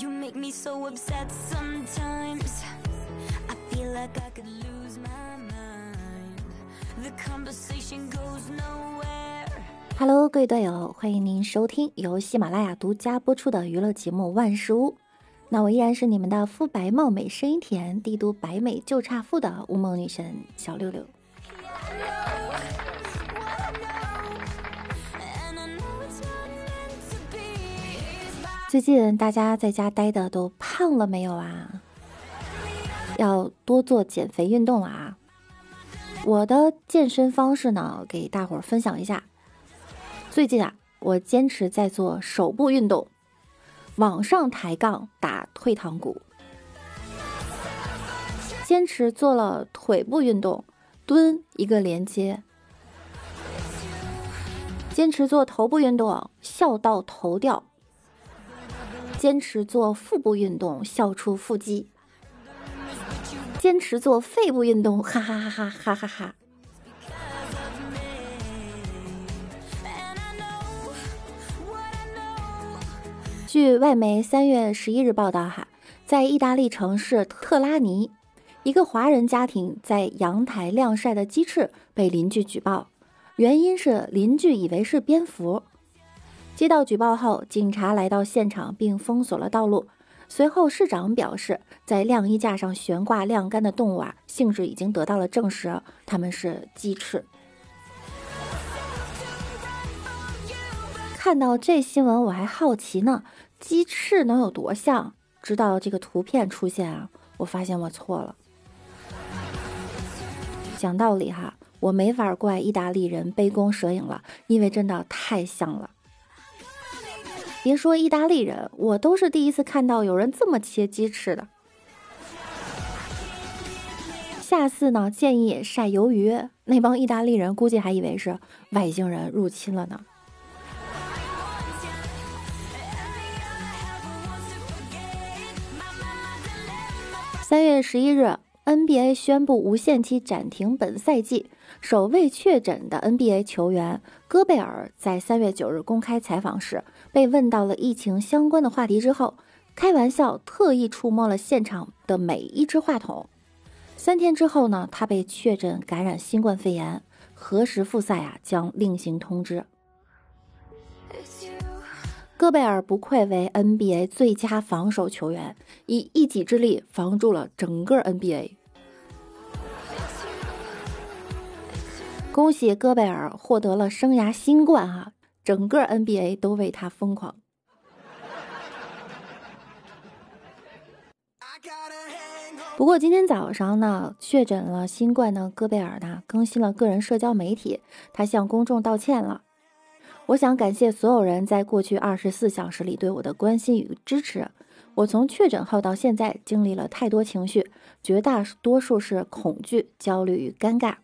You make me so upset sometimes. I feel like I could lose my mind. The conversation goes nowhere. Hello，各位队友，欢迎您收听由喜马拉雅独家播出的娱乐节目《万事屋》。那我依然是你们的肤白貌美、声音甜、帝都白美就差富的乌梦女神小六六。最近大家在家待的都胖了没有啊？要多做减肥运动了啊！我的健身方式呢，给大伙儿分享一下。最近啊，我坚持在做手部运动，往上抬杠打退堂鼓，坚持做了腿部运动，蹲一个连接，坚持做头部运动，笑到头掉。坚持做腹部运动，笑出腹肌；坚持做肺部运动，哈哈哈哈哈哈哈。据外媒三月十一日报道，哈，在意大利城市特拉尼，一个华人家庭在阳台晾晒的鸡翅被邻居举报，原因是邻居以为是蝙蝠。接到举报后，警察来到现场并封锁了道路。随后，市长表示，在晾衣架上悬挂晾干的动物啊，性质已经得到了证实，它们是鸡翅。看到这新闻，我还好奇呢，鸡翅能有多像？直到这个图片出现啊，我发现我错了。讲道理哈，我没法怪意大利人杯弓蛇影了，因为真的太像了。别说意大利人，我都是第一次看到有人这么切鸡翅的。下次呢，建议晒鱿鱼，那帮意大利人估计还以为是外星人入侵了呢。三月十一日，NBA 宣布无限期暂停本赛季。首位确诊的 NBA 球员戈贝尔在三月九日公开采访时，被问到了疫情相关的话题之后，开玩笑特意触摸了现场的每一只话筒。三天之后呢，他被确诊感染新冠肺炎，何时复赛啊将另行通知。戈贝尔不愧为 NBA 最佳防守球员，以一己之力防住了整个 NBA。恭喜戈贝尔获得了生涯新冠哈、整个 NBA 都为他疯狂。不过今天早上呢，确诊了新冠的戈贝尔呢，更新了个人社交媒体，他向公众道歉了。我想感谢所有人在过去二十四小时里对我的关心与支持。我从确诊后到现在，经历了太多情绪，绝大多数是恐惧、焦虑与尴尬。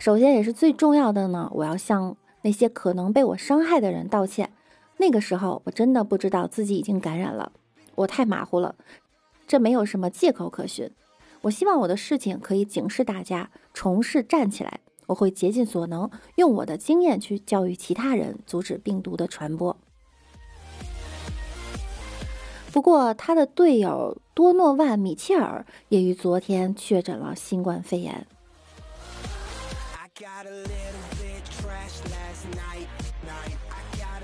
首先也是最重要的呢，我要向那些可能被我伤害的人道歉。那个时候我真的不知道自己已经感染了，我太马虎了，这没有什么借口可循。我希望我的事情可以警示大家，从事站起来。我会竭尽所能，用我的经验去教育其他人，阻止病毒的传播。不过，他的队友多诺万·米切尔也于昨天确诊了新冠肺炎。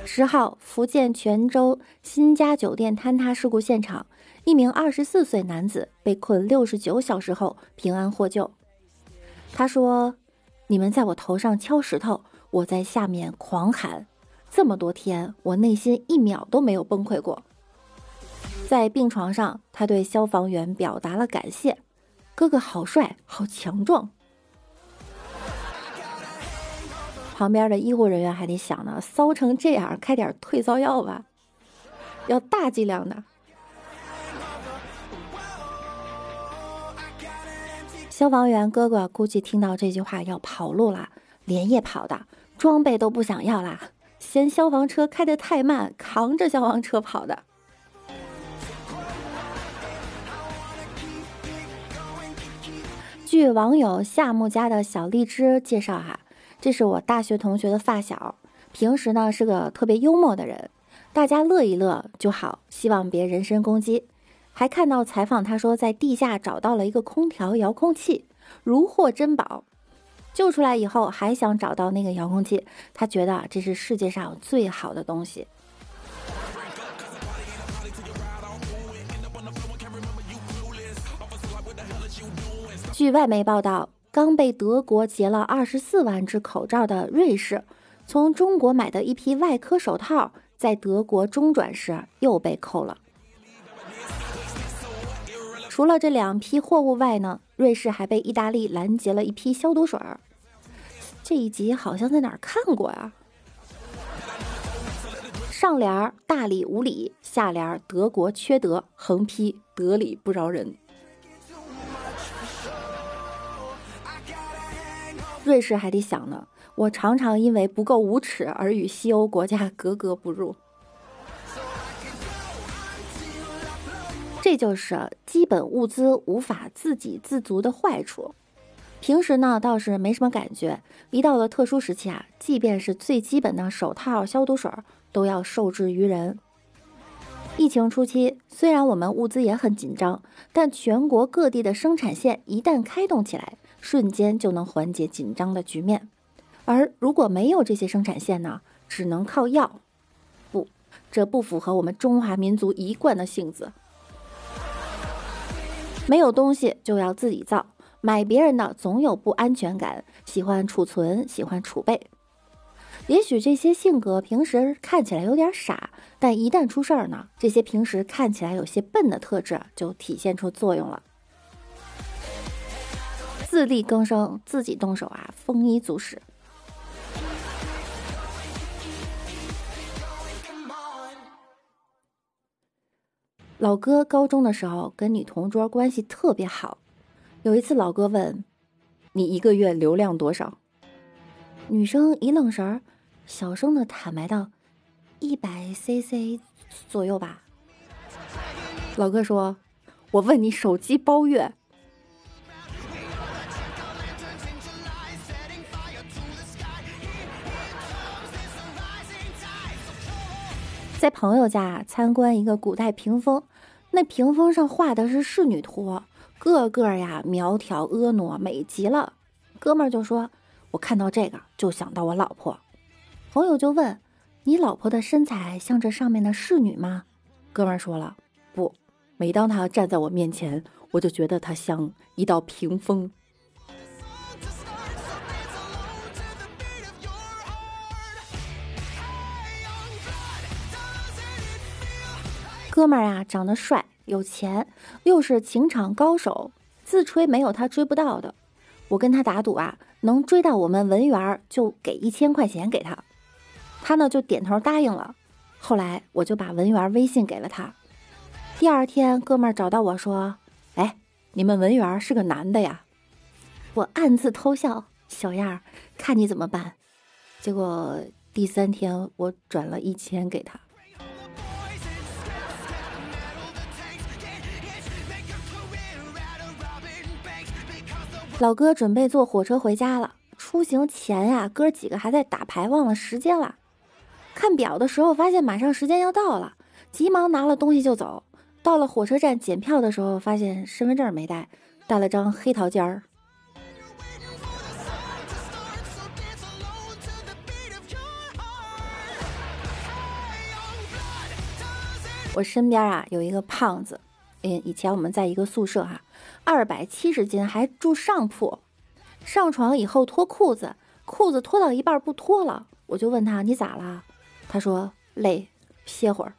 十号，福建泉州新家酒店坍塌事故现场，一名二十四岁男子被困六十九小时后平安获救。他说：“你们在我头上敲石头，我在下面狂喊，这么多天，我内心一秒都没有崩溃过。”在病床上，他对消防员表达了感谢：“哥哥好帅，好强壮。”旁边的医护人员还得想呢，骚成这样，开点退烧药吧，要大剂量的。消防员哥哥估计听到这句话要跑路了，连夜跑的，装备都不想要啦，嫌消防车开得太慢，扛着消防车跑的。据网友夏木家的小荔枝介绍哈，这是我大学同学的发小，平时呢是个特别幽默的人，大家乐一乐就好，希望别人身攻击。还看到采访，他说在地下找到了一个空调遥控器，如获珍宝。救出来以后还想找到那个遥控器，他觉得这是世界上最好的东西。据外媒报道，刚被德国截了二十四万只口罩的瑞士，从中国买的一批外科手套，在德国中转时又被扣了。除了这两批货物外呢，瑞士还被意大利拦截了一批消毒水儿。这一集好像在哪儿看过呀？上联大理无理，下联德国缺德，横批得理不饶人。瑞士还得想呢，我常常因为不够无耻而与西欧国家格格不入。这就是基本物资无法自给自足的坏处。平时呢倒是没什么感觉，一到了特殊时期啊，即便是最基本的手套、消毒水都要受制于人。疫情初期，虽然我们物资也很紧张，但全国各地的生产线一旦开动起来，瞬间就能缓解紧张的局面。而如果没有这些生产线呢，只能靠药。不，这不符合我们中华民族一贯的性子。没有东西就要自己造。买别人的总有不安全感，喜欢储存，喜欢储备。也许这些性格平时看起来有点傻，但一旦出事儿呢，这些平时看起来有些笨的特质就体现出作用了。自力更生，自己动手啊，丰衣足食。老哥高中的时候跟女同桌关系特别好。有一次，老哥问：“你一个月流量多少？”女生一愣神儿，小声的坦白道：“一百 CC 左右吧。”老哥说：“我问你手机包月。”在朋友家参观一个古代屏风，那屏风上画的是仕女图。个个呀苗条婀娜，美极了。哥们儿就说：“我看到这个就想到我老婆。”朋友就问：“你老婆的身材像这上面的侍女吗？”哥们儿说了：“不，每当她站在我面前，我就觉得她像一道屏风。”哥们儿啊，长得帅。有钱，又是情场高手，自吹没有他追不到的。我跟他打赌啊，能追到我们文员就给一千块钱给他。他呢就点头答应了。后来我就把文员微信给了他。第二天，哥们儿找到我说：“哎，你们文员是个男的呀？”我暗自偷笑，小样儿，看你怎么办。结果第三天，我转了一千给他。老哥准备坐火车回家了。出行前呀，哥几个还在打牌，忘了时间了。看表的时候，发现马上时间要到了，急忙拿了东西就走。到了火车站检票的时候，发现身份证没带，带了张黑桃尖儿。我身边啊有一个胖子，嗯，以前我们在一个宿舍哈。二百七十斤，还住上铺。上床以后脱裤子，裤子脱到一半不脱了，我就问他：“你咋了？”他说：“累，歇会儿。”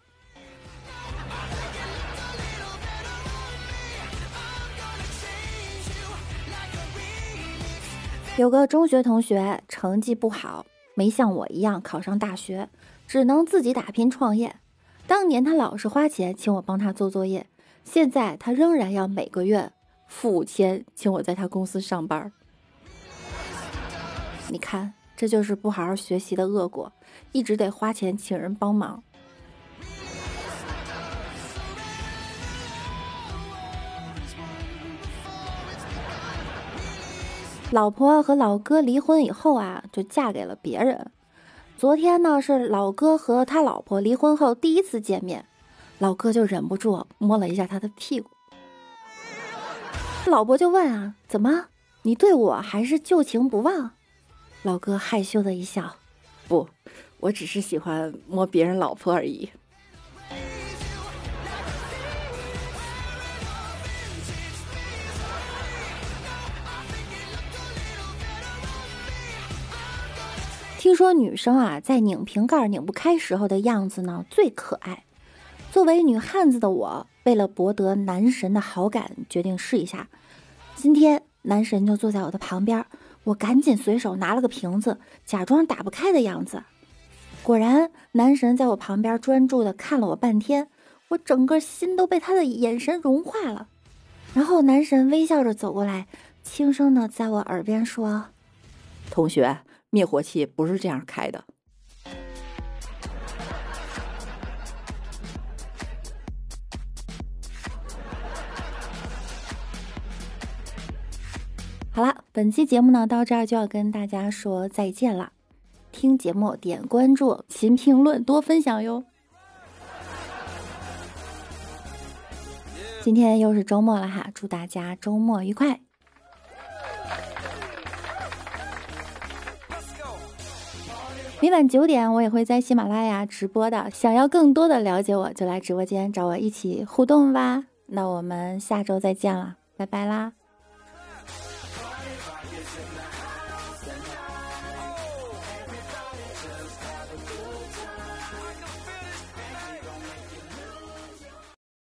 有个中学同学成绩不好，没像我一样考上大学，只能自己打拼创业。当年他老是花钱请我帮他做作业，现在他仍然要每个月。付五千，请我在他公司上班。你看，这就是不好好学习的恶果，一直得花钱请人帮忙。老婆和老哥离婚以后啊，就嫁给了别人。昨天呢是老哥和他老婆离婚后第一次见面，老哥就忍不住摸了一下他的屁股。老伯就问啊，怎么，你对我还是旧情不忘？老哥害羞的一笑，不，我只是喜欢摸别人老婆而已。听说女生啊，在拧瓶盖拧不开时候的样子呢最可爱。作为女汉子的我，为了博得男神的好感，决定试一下。今天男神就坐在我的旁边，我赶紧随手拿了个瓶子，假装打不开的样子。果然，男神在我旁边专注的看了我半天，我整个心都被他的眼神融化了。然后男神微笑着走过来，轻声的在我耳边说：“同学。”灭火器不是这样开的。本期节目呢到这儿就要跟大家说再见了。听节目点关注，勤评论，多分享哟。今天又是周末了哈，祝大家周末愉快。每晚九点，我也会在喜马拉雅直播的。想要更多的了解我，就来直播间找我一起互动吧。那我们下周再见了，拜拜啦！